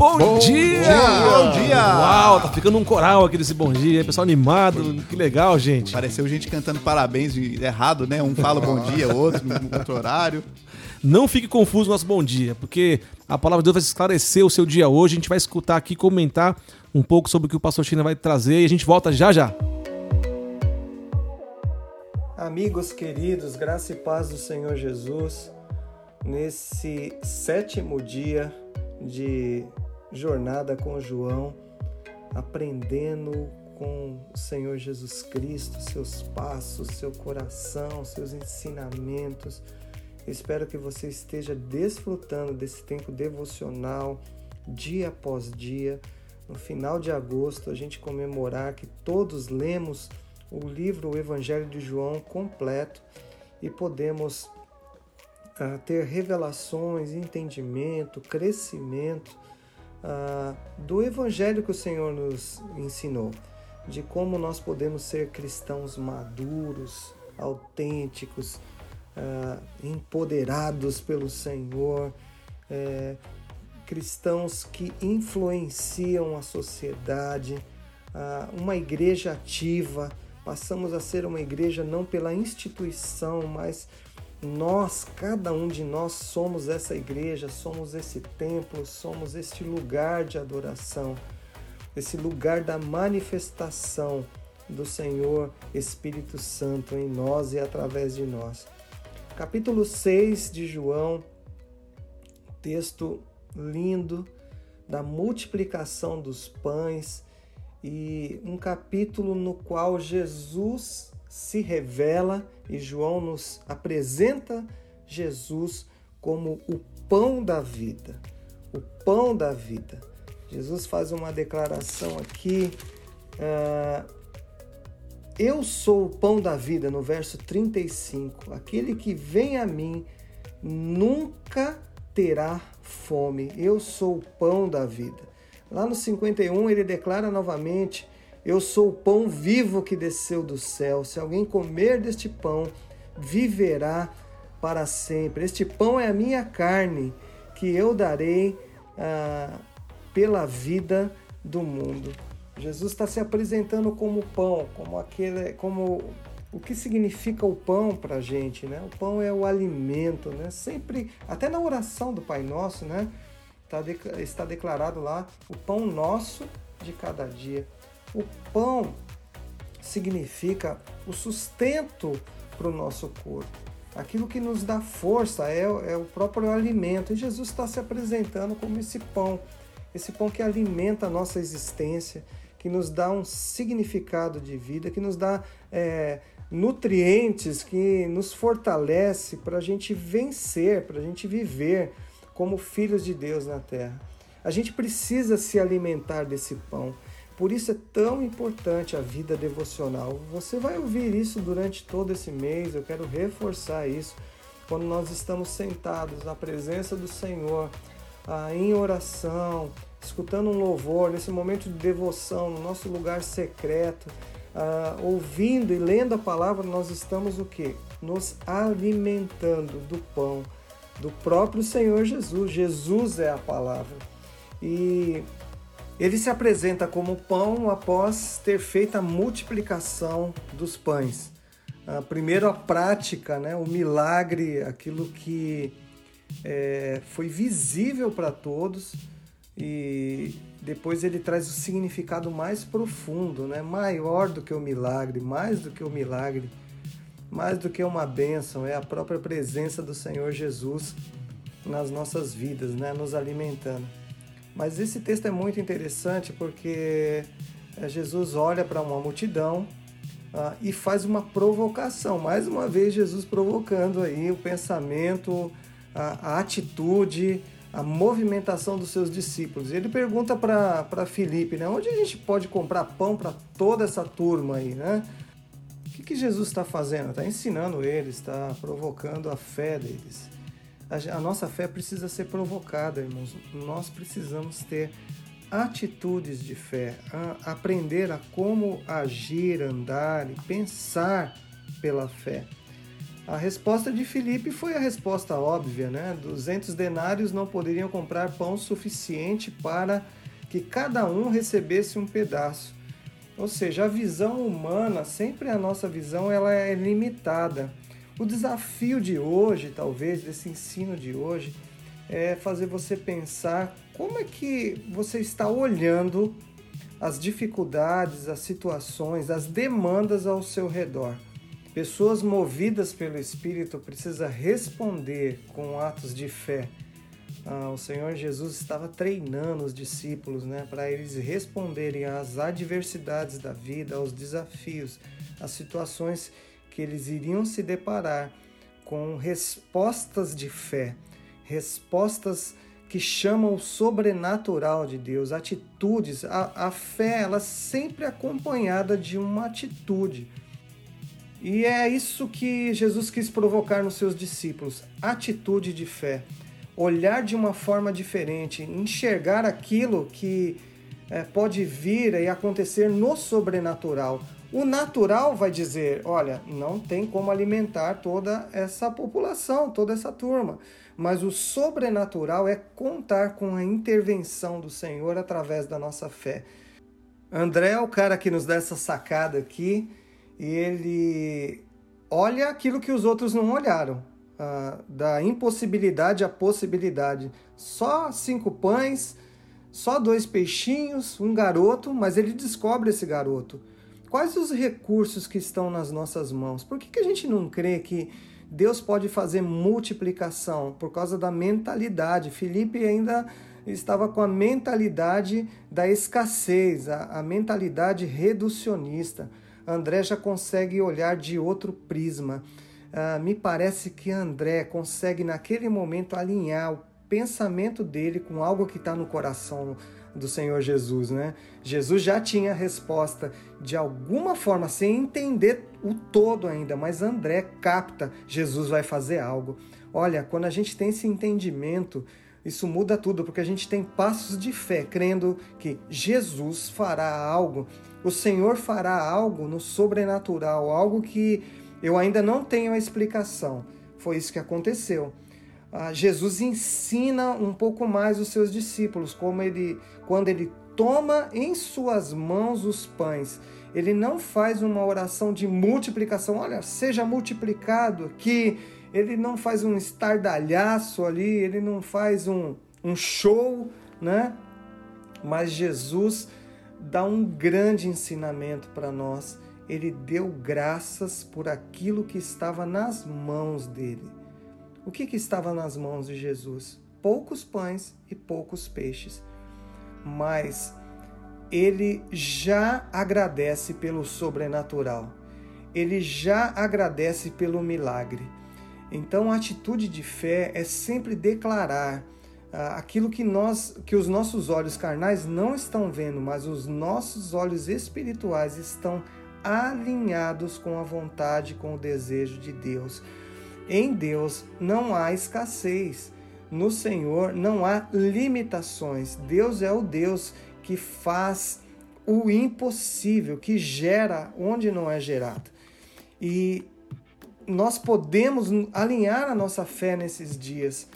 Bom, bom dia! Bom dia! Uau, tá ficando um coral aqui desse bom dia, pessoal animado, que legal, gente. Pareceu gente cantando parabéns errado, né? Um fala bom dia, outro no outro horário. Não fique confuso no nosso bom dia, porque a palavra de Deus vai esclarecer o seu dia hoje. A gente vai escutar aqui, comentar um pouco sobre o que o pastor China vai trazer e a gente volta já já. Amigos queridos, graça e paz do Senhor Jesus, nesse sétimo dia de jornada com João, aprendendo com o Senhor Jesus Cristo, seus passos, seu coração, seus ensinamentos Espero que você esteja desfrutando desse tempo devocional dia após dia. No final de agosto, a gente comemorar que todos lemos o livro O Evangelho de João completo e podemos uh, ter revelações, entendimento, crescimento uh, do Evangelho que o Senhor nos ensinou, de como nós podemos ser cristãos maduros, autênticos, uh, empoderados pelo Senhor, é, cristãos que influenciam a sociedade, uh, uma igreja ativa. Passamos a ser uma igreja não pela instituição, mas nós, cada um de nós, somos essa igreja, somos esse templo, somos este lugar de adoração, esse lugar da manifestação do Senhor Espírito Santo em nós e através de nós. Capítulo 6 de João, texto lindo da multiplicação dos pães e um capítulo no qual Jesus se revela e João nos apresenta Jesus como o pão da vida. O pão da vida. Jesus faz uma declaração aqui uh, eu sou o pão da vida, no verso 35. Aquele que vem a mim nunca terá fome. Eu sou o pão da vida. Lá no 51 ele declara novamente: Eu sou o pão vivo que desceu do céu. Se alguém comer deste pão, viverá para sempre. Este pão é a minha carne, que eu darei ah, pela vida do mundo. Jesus está se apresentando como pão, como aquele, como o que significa o pão para a gente, né? O pão é o alimento, né? Sempre, até na oração do Pai Nosso, né? Tá, está declarado lá o pão nosso de cada dia. O pão significa o sustento para o nosso corpo. Aquilo que nos dá força é, é o próprio alimento. E Jesus está se apresentando como esse pão, esse pão que alimenta a nossa existência, que nos dá um significado de vida, que nos dá é, nutrientes, que nos fortalece para a gente vencer, para a gente viver como filhos de Deus na terra. A gente precisa se alimentar desse pão. Por isso é tão importante a vida devocional. Você vai ouvir isso durante todo esse mês, eu quero reforçar isso. Quando nós estamos sentados na presença do Senhor, ah, em oração, escutando um louvor, nesse momento de devoção, no nosso lugar secreto, uh, ouvindo e lendo a palavra, nós estamos o quê? Nos alimentando do pão do próprio Senhor Jesus. Jesus é a palavra. E ele se apresenta como pão após ter feito a multiplicação dos pães. Uh, primeiro a prática, né? o milagre, aquilo que é, foi visível para todos e depois ele traz o significado mais profundo, né? maior do que o milagre, mais do que o milagre, mais do que uma bênção, é a própria presença do Senhor Jesus nas nossas vidas, né? nos alimentando. Mas esse texto é muito interessante porque é, Jesus olha para uma multidão uh, e faz uma provocação. Mais uma vez, Jesus provocando aí o pensamento, a, a atitude, a movimentação dos seus discípulos. Ele pergunta para Filipe, né? Onde a gente pode comprar pão para toda essa turma aí, né? O que, que Jesus está fazendo? Está ensinando eles, está provocando a fé deles. A, a nossa fé precisa ser provocada, irmãos. Nós precisamos ter atitudes de fé, a aprender a como agir, andar e pensar pela fé. A resposta de Filipe foi a resposta óbvia, né? 200 denários não poderiam comprar pão suficiente para que cada um recebesse um pedaço. Ou seja, a visão humana, sempre a nossa visão, ela é limitada. O desafio de hoje, talvez, desse ensino de hoje, é fazer você pensar como é que você está olhando as dificuldades, as situações, as demandas ao seu redor. Pessoas movidas pelo Espírito precisam responder com atos de fé. Ah, o Senhor Jesus estava treinando os discípulos né, para eles responderem às adversidades da vida, aos desafios, às situações eles iriam se deparar com respostas de fé, respostas que chamam o sobrenatural de Deus, atitudes. A, a fé, ela sempre é acompanhada de uma atitude. E é isso que Jesus quis provocar nos seus discípulos: atitude de fé. Olhar de uma forma diferente, enxergar aquilo que é, pode vir e acontecer no sobrenatural. O natural vai dizer: olha, não tem como alimentar toda essa população, toda essa turma. Mas o sobrenatural é contar com a intervenção do Senhor através da nossa fé. André é o cara que nos dá essa sacada aqui e ele olha aquilo que os outros não olharam. Uh, da impossibilidade à possibilidade. Só cinco pães, só dois peixinhos, um garoto, mas ele descobre esse garoto. Quais os recursos que estão nas nossas mãos? Por que, que a gente não crê que Deus pode fazer multiplicação? Por causa da mentalidade. Felipe ainda estava com a mentalidade da escassez, a, a mentalidade reducionista. André já consegue olhar de outro prisma. Uh, me parece que André consegue naquele momento alinhar o pensamento dele com algo que está no coração do Senhor Jesus, né? Jesus já tinha a resposta de alguma forma, sem entender o todo ainda, mas André capta, Jesus vai fazer algo. Olha, quando a gente tem esse entendimento, isso muda tudo, porque a gente tem passos de fé, crendo que Jesus fará algo o Senhor fará algo no sobrenatural, algo que eu ainda não tenho a explicação. Foi isso que aconteceu. Ah, Jesus ensina um pouco mais os seus discípulos, como ele, quando ele toma em suas mãos os pães, ele não faz uma oração de multiplicação, olha, seja multiplicado aqui, ele não faz um estardalhaço ali, ele não faz um, um show, né? Mas Jesus dá um grande ensinamento para nós. Ele deu graças por aquilo que estava nas mãos dele. O que, que estava nas mãos de Jesus? Poucos pães e poucos peixes. Mas ele já agradece pelo sobrenatural. Ele já agradece pelo milagre. Então a atitude de fé é sempre declarar ah, aquilo que nós que os nossos olhos carnais não estão vendo, mas os nossos olhos espirituais estão alinhados com a vontade, com o desejo de Deus. Em Deus não há escassez. No Senhor não há limitações. Deus é o Deus que faz o impossível, que gera onde não é gerado. E nós podemos alinhar a nossa fé nesses dias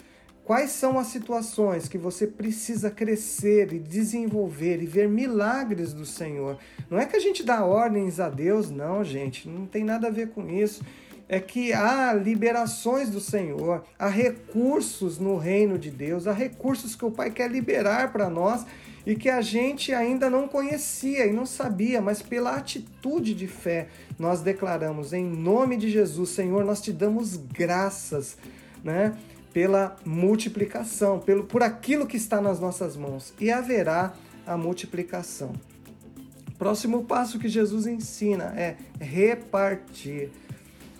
Quais são as situações que você precisa crescer e desenvolver e ver milagres do Senhor? Não é que a gente dá ordens a Deus, não, gente, não tem nada a ver com isso. É que há liberações do Senhor, há recursos no reino de Deus, há recursos que o Pai quer liberar para nós e que a gente ainda não conhecia e não sabia, mas pela atitude de fé nós declaramos em nome de Jesus, Senhor, nós te damos graças, né? pela multiplicação, pelo, por aquilo que está nas nossas mãos, e haverá a multiplicação. Próximo passo que Jesus ensina é repartir.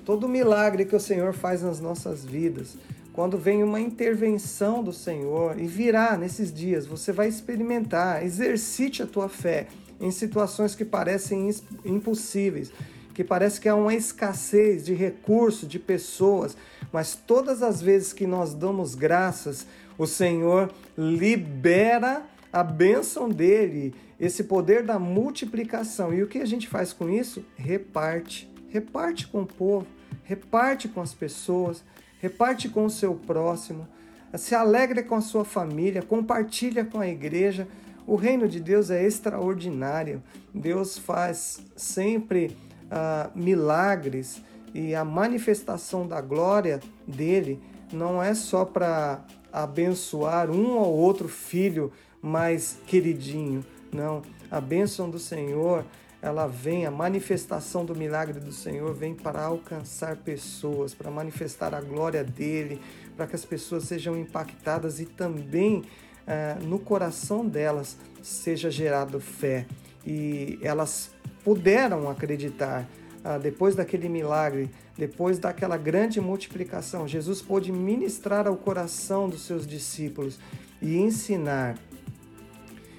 Todo milagre que o Senhor faz nas nossas vidas, quando vem uma intervenção do Senhor, e virá nesses dias, você vai experimentar, exercite a tua fé em situações que parecem impossíveis que parece que há uma escassez de recursos, de pessoas, mas todas as vezes que nós damos graças, o Senhor libera a bênção dele, esse poder da multiplicação. E o que a gente faz com isso? Reparte. Reparte com o povo. reparte com as pessoas, reparte com o seu próximo, se alegre com a sua família, compartilha com a igreja. O reino de Deus é extraordinário. Deus faz sempre uh, milagres e a manifestação da glória dele não é só para abençoar um ou outro filho mais queridinho, não. A bênção do Senhor, ela vem, a manifestação do milagre do Senhor vem para alcançar pessoas, para manifestar a glória dele, para que as pessoas sejam impactadas e também uh, no coração delas seja gerado fé e elas puderam acreditar uh, depois daquele milagre, depois daquela grande multiplicação. Jesus pôde ministrar ao coração dos seus discípulos e ensinar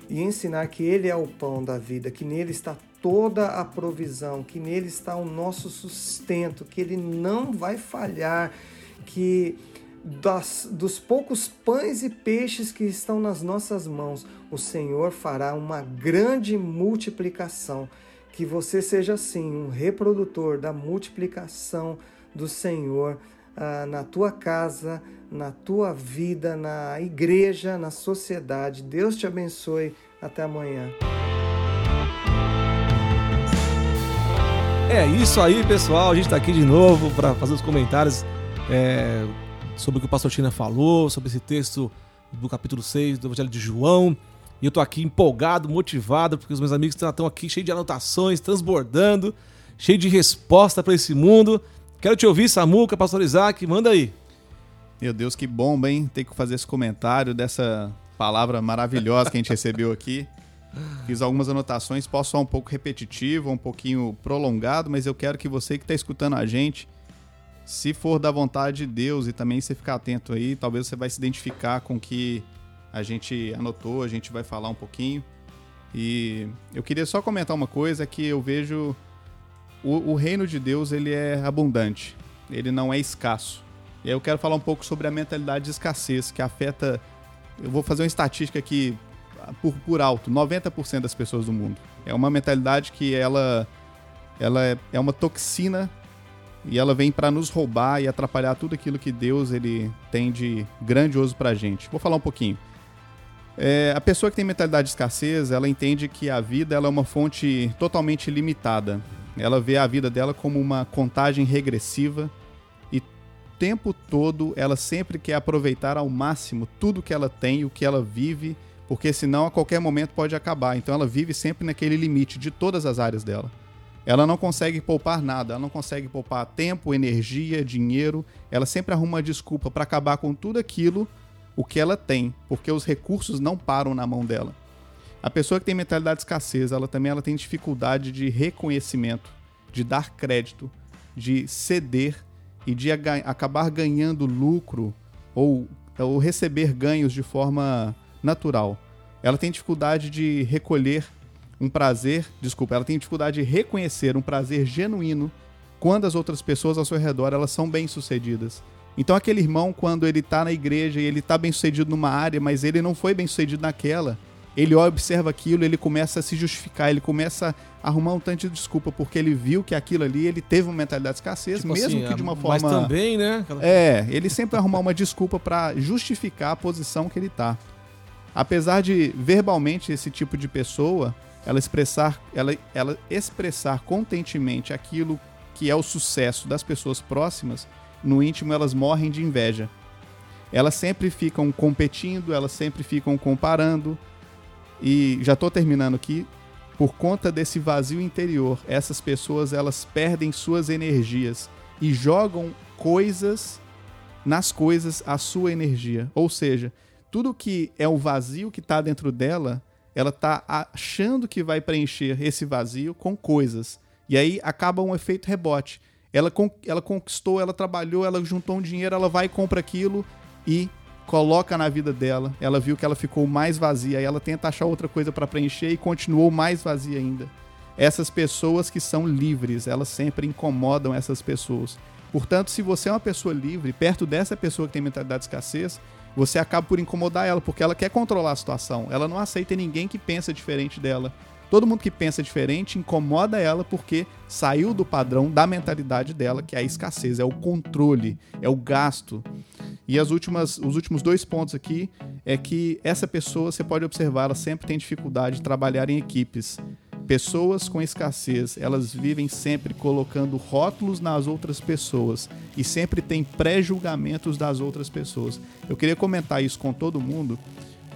e ensinar que ele é o pão da vida, que nele está toda a provisão, que nele está o nosso sustento, que ele não vai falhar, que das, dos poucos pães e peixes que estão nas nossas mãos, o Senhor fará uma grande multiplicação. Que você seja assim, um reprodutor da multiplicação do Senhor ah, na tua casa, na tua vida, na igreja, na sociedade. Deus te abençoe. Até amanhã. É isso aí, pessoal. A gente está aqui de novo para fazer os comentários. É, sobre o que o pastor Tina falou, sobre esse texto do capítulo 6 do Evangelho de João. E eu tô aqui empolgado, motivado, porque os meus amigos estão aqui cheios de anotações, transbordando, cheio de resposta para esse mundo. Quero te ouvir, Samuca, pastor Isaac, manda aí. Meu Deus, que bomba, hein? Ter que fazer esse comentário dessa palavra maravilhosa que a gente recebeu aqui. Fiz algumas anotações, posso soar um pouco repetitivo, um pouquinho prolongado, mas eu quero que você que está escutando a gente se for da vontade de Deus e também você ficar atento aí, talvez você vai se identificar com o que a gente anotou, a gente vai falar um pouquinho. E eu queria só comentar uma coisa que eu vejo o, o reino de Deus ele é abundante, ele não é escasso. E aí eu quero falar um pouco sobre a mentalidade de escassez que afeta. Eu vou fazer uma estatística aqui por, por alto: 90% das pessoas do mundo. É uma mentalidade que ela, ela é, é uma toxina e ela vem para nos roubar e atrapalhar tudo aquilo que Deus ele tem de grandioso para a gente. Vou falar um pouquinho. É, a pessoa que tem mentalidade de escassez, ela entende que a vida ela é uma fonte totalmente limitada. Ela vê a vida dela como uma contagem regressiva e o tempo todo ela sempre quer aproveitar ao máximo tudo que ela tem, o que ela vive, porque senão a qualquer momento pode acabar. Então ela vive sempre naquele limite de todas as áreas dela. Ela não consegue poupar nada, ela não consegue poupar tempo, energia, dinheiro. Ela sempre arruma uma desculpa para acabar com tudo aquilo o que ela tem, porque os recursos não param na mão dela. A pessoa que tem mentalidade de escassez, ela também ela tem dificuldade de reconhecimento, de dar crédito, de ceder e de acabar ganhando lucro ou, ou receber ganhos de forma natural. Ela tem dificuldade de recolher um prazer, desculpa, ela tem dificuldade de reconhecer um prazer genuíno quando as outras pessoas ao seu redor elas são bem-sucedidas. Então aquele irmão quando ele está na igreja e ele está bem-sucedido numa área, mas ele não foi bem-sucedido naquela, ele observa aquilo, ele começa a se justificar, ele começa a arrumar um tanto de desculpa porque ele viu que aquilo ali ele teve uma mentalidade de escassez, tipo mesmo assim, que de uma forma. Mas também, né? É, ele sempre arrumar uma desculpa para justificar a posição que ele está. Apesar de verbalmente esse tipo de pessoa ela expressar, ela, ela expressar contentemente aquilo que é o sucesso das pessoas próximas, no íntimo elas morrem de inveja. Elas sempre ficam competindo, elas sempre ficam comparando. E já estou terminando aqui. Por conta desse vazio interior, essas pessoas elas perdem suas energias e jogam coisas nas coisas a sua energia. Ou seja, tudo que é o vazio que está dentro dela, ela está achando que vai preencher esse vazio com coisas. E aí acaba um efeito rebote. Ela, ela conquistou, ela trabalhou, ela juntou um dinheiro, ela vai e compra aquilo e coloca na vida dela. Ela viu que ela ficou mais vazia, aí ela tenta achar outra coisa para preencher e continuou mais vazia ainda. Essas pessoas que são livres, elas sempre incomodam essas pessoas. Portanto, se você é uma pessoa livre, perto dessa pessoa que tem mentalidade de escassez, você acaba por incomodar ela, porque ela quer controlar a situação. Ela não aceita ninguém que pensa diferente dela. Todo mundo que pensa diferente incomoda ela porque saiu do padrão da mentalidade dela, que é a escassez, é o controle, é o gasto. E as últimas, os últimos dois pontos aqui é que essa pessoa, você pode observar, ela sempre tem dificuldade de trabalhar em equipes. Pessoas com escassez, elas vivem sempre colocando rótulos nas outras pessoas e sempre tem pré-julgamentos das outras pessoas. Eu queria comentar isso com todo mundo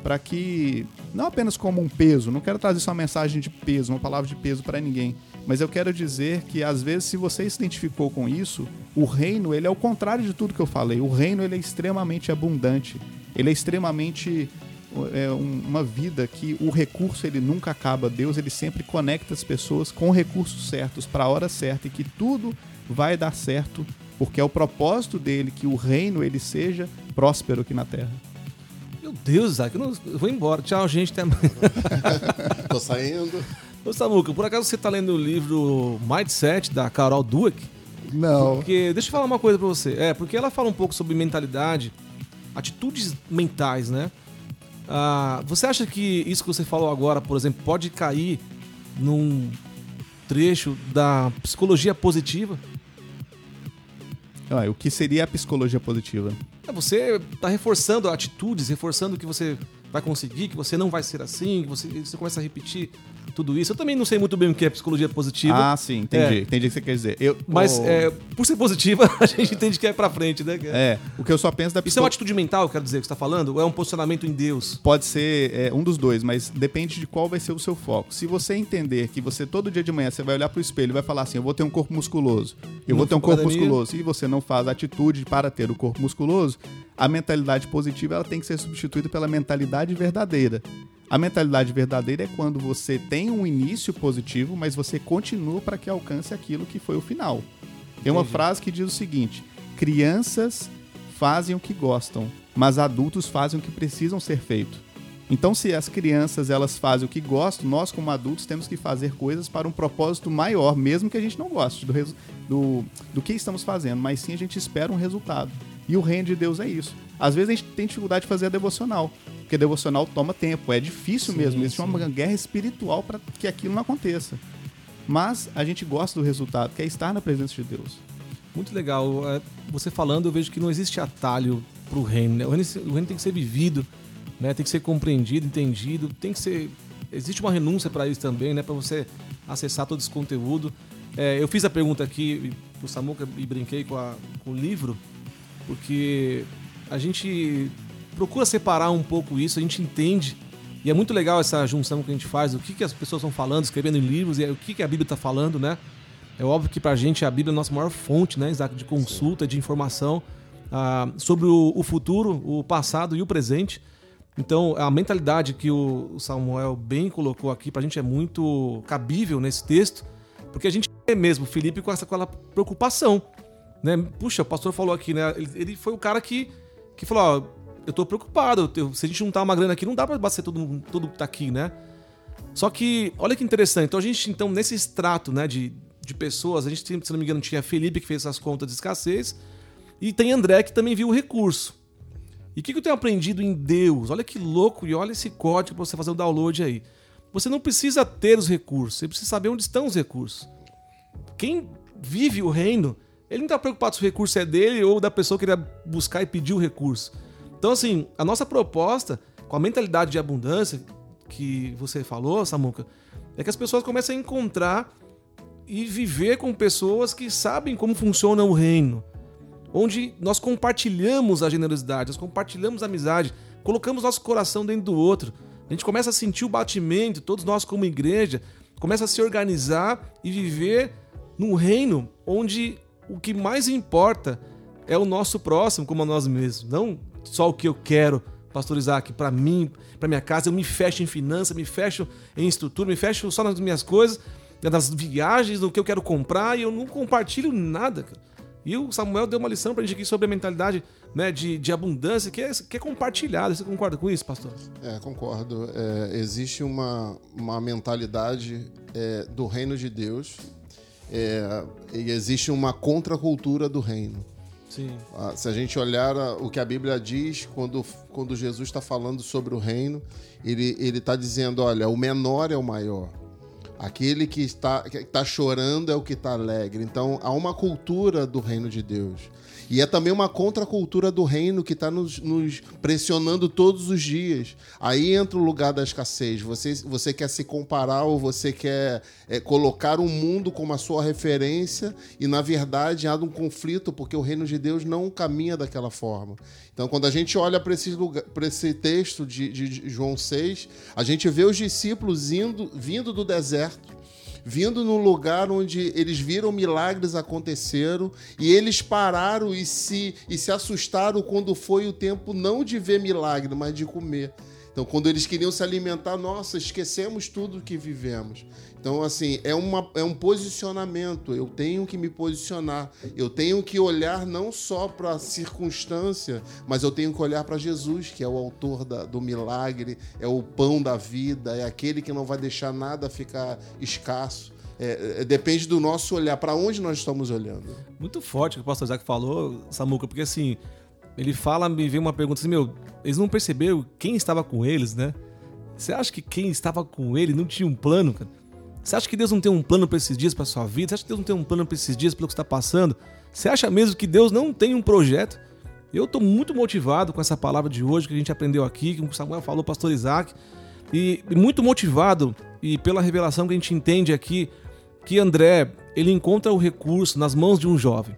para que não apenas como um peso, não quero trazer só uma mensagem de peso, uma palavra de peso para ninguém, mas eu quero dizer que às vezes se você se identificou com isso, o reino ele é o contrário de tudo que eu falei. O reino ele é extremamente abundante, ele é extremamente é uma vida que o recurso ele nunca acaba. Deus ele sempre conecta as pessoas com recursos certos para a hora certa e que tudo vai dar certo, porque é o propósito dele que o reino ele seja próspero aqui na terra. Meu Deus, Isaac, eu, não, eu vou embora. Tchau, gente, até. Tô saindo. Ô Samuca, por acaso você tá lendo o livro Mindset da Carol Dweck? Não. Porque deixa eu falar uma coisa para você. É, porque ela fala um pouco sobre mentalidade, atitudes mentais, né? Ah, você acha que isso que você falou agora, por exemplo, pode cair num trecho da psicologia positiva? Ah, o que seria a psicologia positiva? É, você está reforçando atitudes, reforçando que você vai conseguir, que você não vai ser assim, que você, você começa a repetir tudo isso. Eu também não sei muito bem o que é psicologia positiva. Ah, sim, entendi. É. Entendi o que você quer dizer. Eu, Mas oh... é, por ser positiva, a gente entende que é pra frente, né? É, o que eu só penso da Isso é uma atitude mental, quero dizer, que você tá falando? Ou é um posicionamento em Deus? Pode ser é, um dos dois, mas depende de qual vai ser o seu foco. Se você entender que você todo dia de manhã você vai olhar pro espelho e vai falar assim, eu vou ter um corpo musculoso, eu não vou ter um corpo musculoso, e você não faz a atitude para ter o corpo musculoso, a mentalidade positiva ela tem que ser substituída pela mentalidade verdadeira. A mentalidade verdadeira é quando você tem um início positivo, mas você continua para que alcance aquilo que foi o final. Tem uma frase que diz o seguinte: crianças fazem o que gostam, mas adultos fazem o que precisam ser feito. Então, se as crianças elas fazem o que gostam, nós como adultos temos que fazer coisas para um propósito maior, mesmo que a gente não goste do, do, do que estamos fazendo, mas sim a gente espera um resultado. E o reino de Deus é isso. Às vezes a gente tem dificuldade de fazer a devocional, porque a devocional toma tempo, é difícil sim, mesmo. Existe uma guerra espiritual para que aquilo não aconteça. Mas a gente gosta do resultado, que é estar na presença de Deus. Muito legal. É, você falando, eu vejo que não existe atalho para o reino. Né? O reino tem que ser vivido, né? tem que ser compreendido, entendido, tem que ser. Existe uma renúncia para isso também, né? Para você acessar todo esse conteúdo. É, eu fiz a pergunta aqui pro Samuca e brinquei com, a, com o livro porque a gente procura separar um pouco isso, a gente entende. E é muito legal essa junção que a gente faz, o que, que as pessoas estão falando, escrevendo em livros, e o que, que a Bíblia está falando, né? É óbvio que para a gente a Bíblia é a nossa maior fonte, né, Isaac, de consulta, de informação ah, sobre o, o, futuro, o passado e o presente. Então, a mentalidade que o Samuel bem colocou aqui para a gente é muito cabível nesse texto, porque a gente é mesmo, Felipe, com essa com preocupação né? Puxa, o pastor falou aqui, né? Ele, ele foi o cara que, que falou: Ó, eu tô preocupado, eu, se a gente juntar uma grana aqui, não dá pra bater todo, tudo que tá aqui, né? Só que, olha que interessante. Então, a gente, então, nesse extrato, né, de, de pessoas, a gente, se não me engano, tinha Felipe que fez essas contas de escassez, e tem André que também viu o recurso. E o que, que eu tenho aprendido em Deus? Olha que louco, e olha esse código pra você fazer o download aí. Você não precisa ter os recursos, você precisa saber onde estão os recursos. Quem vive o reino ele não está preocupado se o recurso é dele ou da pessoa que ele buscar e pedir o recurso. Então, assim, a nossa proposta, com a mentalidade de abundância que você falou, Samuca, é que as pessoas comecem a encontrar e viver com pessoas que sabem como funciona o reino. Onde nós compartilhamos a generosidade, nós compartilhamos a amizade, colocamos nosso coração dentro do outro. A gente começa a sentir o batimento, todos nós como igreja, começa a se organizar e viver num reino onde o que mais importa é o nosso próximo como a nós mesmos, não só o que eu quero, pastor Isaac, para mim, para minha casa, eu me fecho em finanças, me fecho em estrutura, me fecho só nas minhas coisas, nas viagens, no que eu quero comprar e eu não compartilho nada. E o Samuel deu uma lição pra gente aqui sobre a mentalidade né, de, de abundância que é, que é compartilhada. Você concorda com isso, pastor? É, concordo. É, existe uma, uma mentalidade é, do reino de Deus é, existe uma contracultura do reino. Sim. Ah, se a gente olhar o que a Bíblia diz quando, quando Jesus está falando sobre o reino, ele está dizendo: olha, o menor é o maior. Aquele que está, que está chorando é o que está alegre. Então há uma cultura do reino de Deus. E é também uma contracultura do reino que está nos, nos, pressionando todos os dias. Aí entra o lugar da escassez. Você, você quer se comparar ou você quer é, colocar o um mundo como a sua referência e, na verdade, há um conflito porque o reino de Deus não caminha daquela forma. Então, quando a gente olha para esse, esse texto de, de João 6, a gente vê os discípulos indo, vindo do deserto vindo num lugar onde eles viram milagres aconteceram e eles pararam e se, e se assustaram quando foi o tempo não de ver milagre, mas de comer. Então, quando eles queriam se alimentar, nossa, esquecemos tudo que vivemos. Então, assim, é, uma, é um posicionamento. Eu tenho que me posicionar. Eu tenho que olhar não só para a circunstância, mas eu tenho que olhar para Jesus, que é o autor da, do milagre, é o pão da vida, é aquele que não vai deixar nada ficar escasso. É, é, depende do nosso olhar, para onde nós estamos olhando. Muito forte o que o pastor Isaac falou, Samuca, porque assim, ele fala, me vem uma pergunta assim, meu, eles não perceberam quem estava com eles, né? Você acha que quem estava com ele não tinha um plano, cara? Você acha que Deus não tem um plano para esses dias, para sua vida? Você acha que Deus não tem um plano para esses dias, pelo que está passando? Você acha mesmo que Deus não tem um projeto? Eu estou muito motivado com essa palavra de hoje que a gente aprendeu aqui, que o Samuel falou, o pastor Isaac, e, muito motivado e pela revelação que a gente entende aqui que André ele encontra o recurso nas mãos de um jovem.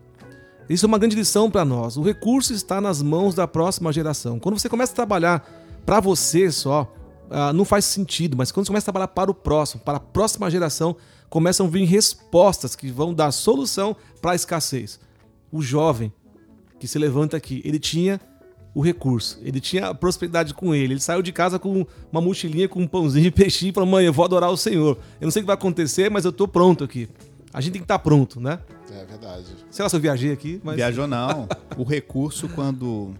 Isso é uma grande lição para nós. O recurso está nas mãos da próxima geração. Quando você começa a trabalhar para você só, uh, não faz sentido, mas quando você começa a trabalhar para o próximo, para a próxima geração, começam a vir respostas que vão dar solução para a escassez. O jovem que se levanta aqui, ele tinha o recurso, ele tinha a prosperidade com ele. Ele saiu de casa com uma mochilinha com um pãozinho e peixinho e falou: Mãe, eu vou adorar o Senhor. Eu não sei o que vai acontecer, mas eu estou pronto aqui. A gente tem que estar tá pronto, né? É verdade. Sei lá se eu viajei aqui, mas. Viajou não. o recurso, quando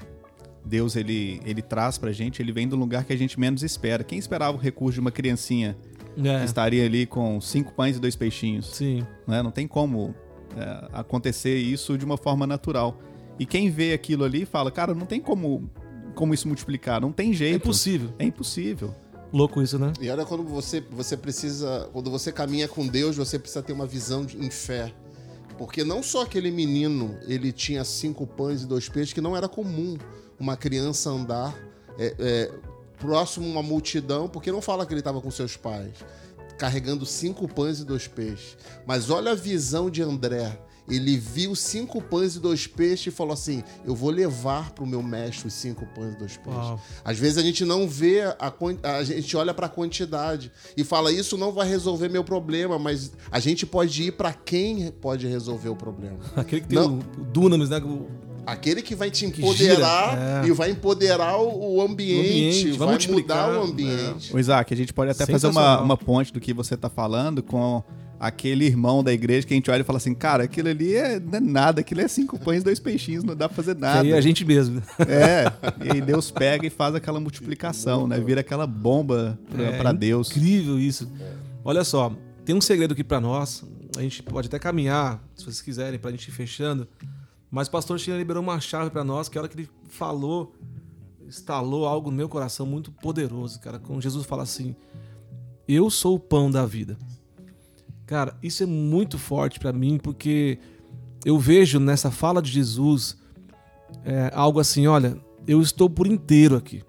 Deus ele, ele traz pra gente, ele vem do lugar que a gente menos espera. Quem esperava o recurso de uma criancinha é. que estaria ali com cinco pães e dois peixinhos? Sim. Né? Não tem como é, acontecer isso de uma forma natural. E quem vê aquilo ali fala, cara, não tem como, como isso multiplicar, não tem jeito. É impossível. É impossível. Louco isso, né? E olha quando você, você precisa, quando você caminha com Deus, você precisa ter uma visão de, em fé. Porque não só aquele menino, ele tinha cinco pães e dois peixes, que não era comum uma criança andar é, é, próximo a uma multidão, porque não fala que ele estava com seus pais, carregando cinco pães e dois peixes. Mas olha a visão de André. Ele viu cinco pães e dois peixes e falou assim: Eu vou levar para o meu mestre os cinco pães e dois peixes. Uau. Às vezes a gente não vê, a, a gente olha para a quantidade e fala: Isso não vai resolver meu problema, mas a gente pode ir para quem pode resolver o problema. Aquele que tem não, o Dunamis, né? Aquele que vai te empoderar é. e vai empoderar o ambiente, o ambiente vai, vai mudar o ambiente. É. O Isaac, a gente pode até fazer uma, uma ponte do que você está falando com aquele irmão da igreja que a gente olha e fala assim, cara, aquilo ali é, não é nada, aquilo é cinco pães, dois peixinhos, não dá pra fazer nada. E aí a gente mesmo. É, e aí Deus pega e faz aquela multiplicação, né? Vira aquela bomba pra, é, pra Deus. Incrível isso. Olha só, tem um segredo aqui para nós, a gente pode até caminhar, se vocês quiserem, pra gente ir fechando. Mas o pastor China liberou uma chave para nós, que é a hora que ele falou, instalou algo no meu coração muito poderoso, cara. Quando Jesus fala assim: Eu sou o pão da vida. Cara, isso é muito forte para mim, porque eu vejo nessa fala de Jesus é, algo assim: olha, eu estou por inteiro aqui.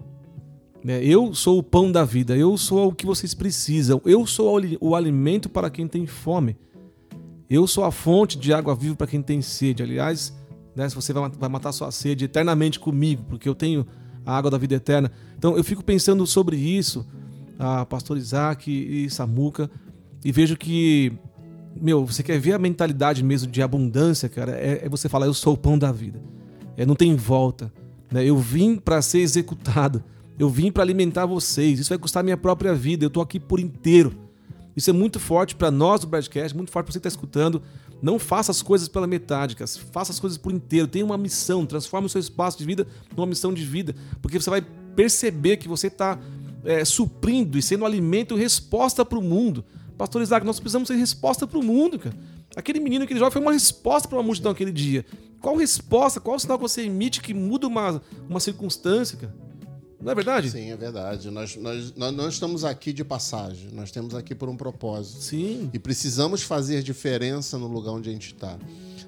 É, eu sou o pão da vida, eu sou o que vocês precisam, eu sou o alimento para quem tem fome, eu sou a fonte de água viva para quem tem sede. Aliás, né? Se você vai matar sua sede eternamente comigo, porque eu tenho a água da vida eterna. Então eu fico pensando sobre isso, a pastor Isaac e Samuca, e vejo que, meu, você quer ver a mentalidade mesmo de abundância, cara, é, é você falar, eu sou o pão da vida. É, não tem volta. Né? Eu vim para ser executado. Eu vim para alimentar vocês. Isso vai custar minha própria vida. Eu estou aqui por inteiro. Isso é muito forte para nós do Broadcast, muito forte para você que está escutando. Não faça as coisas pela metade, cara. faça as coisas por inteiro. Tenha uma missão, transforme o seu espaço de vida numa missão de vida, porque você vai perceber que você está é, suprindo e sendo alimento e resposta para o mundo. Pastor Isaac, nós precisamos ser resposta para o mundo, cara. Aquele menino, aquele jovem foi uma resposta para uma multidão aquele dia. Qual resposta, qual sinal que você emite que muda uma, uma circunstância, cara? Não é verdade? Sim, é verdade. Nós, nós, nós não estamos aqui de passagem, nós temos aqui por um propósito. Sim. E precisamos fazer diferença no lugar onde a gente está.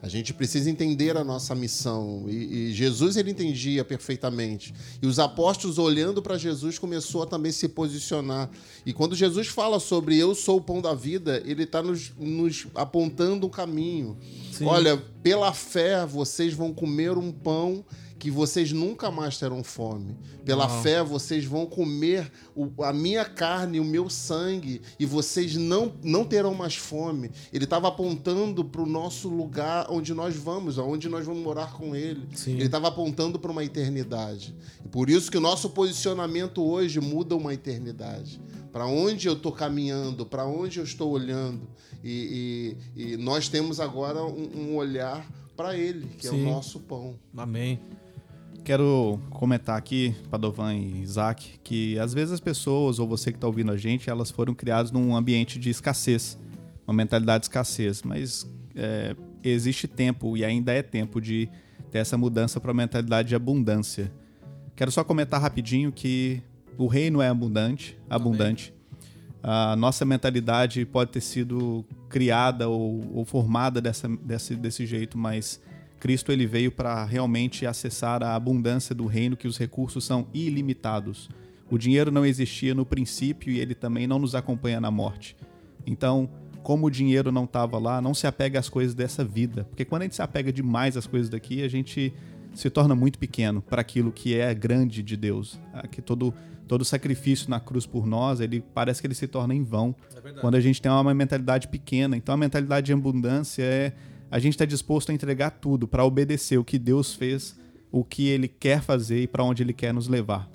A gente precisa entender a nossa missão. E, e, Jesus ele entendia perfeitamente. E os apóstolos, olhando para Jesus, começou a também se posicionar. E quando Jesus fala sobre eu sou o pão da vida, ele está nos, nos, apontando um caminho. Sim. Olha, pela fé vocês vão comer um pão que vocês nunca mais terão fome. Pela Uau. fé, vocês vão comer o, a minha carne, o meu sangue, e vocês não, não terão mais fome. Ele estava apontando para o nosso lugar onde nós vamos, aonde nós vamos morar com Ele. Sim. Ele estava apontando para uma eternidade. E por isso que o nosso posicionamento hoje muda uma eternidade. Para onde eu estou caminhando, para onde eu estou olhando. E, e, e nós temos agora um, um olhar para Ele, que Sim. é o nosso pão. Amém. Quero comentar aqui, Padovan e Isaac, que às vezes as pessoas, ou você que está ouvindo a gente, elas foram criadas num ambiente de escassez, uma mentalidade de escassez, mas é, existe tempo e ainda é tempo de ter essa mudança para a mentalidade de abundância. Quero só comentar rapidinho que o reino é abundante, abundante. A nossa mentalidade pode ter sido criada ou, ou formada dessa, desse, desse jeito, mas Cristo ele veio para realmente acessar a abundância do reino, que os recursos são ilimitados. O dinheiro não existia no princípio e ele também não nos acompanha na morte. Então, como o dinheiro não estava lá, não se apega às coisas dessa vida. Porque quando a gente se apega demais às coisas daqui, a gente se torna muito pequeno para aquilo que é grande de Deus. Que todo todo sacrifício na cruz por nós, ele parece que ele se torna em vão. É quando a gente tem uma mentalidade pequena. Então a mentalidade de abundância é a gente está disposto a entregar tudo para obedecer o que Deus fez, o que Ele quer fazer e para onde Ele quer nos levar.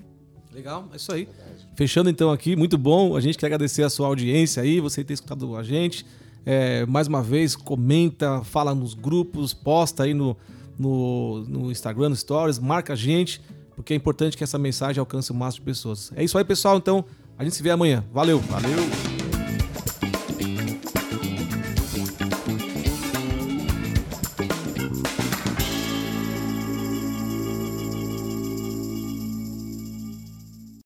Legal, é isso aí. Fechando então aqui, muito bom. A gente quer agradecer a sua audiência aí, você ter escutado a gente. É, mais uma vez, comenta, fala nos grupos, posta aí no, no, no Instagram, no Stories, marca a gente, porque é importante que essa mensagem alcance o máximo de pessoas. É isso aí, pessoal. Então, a gente se vê amanhã. Valeu. Valeu.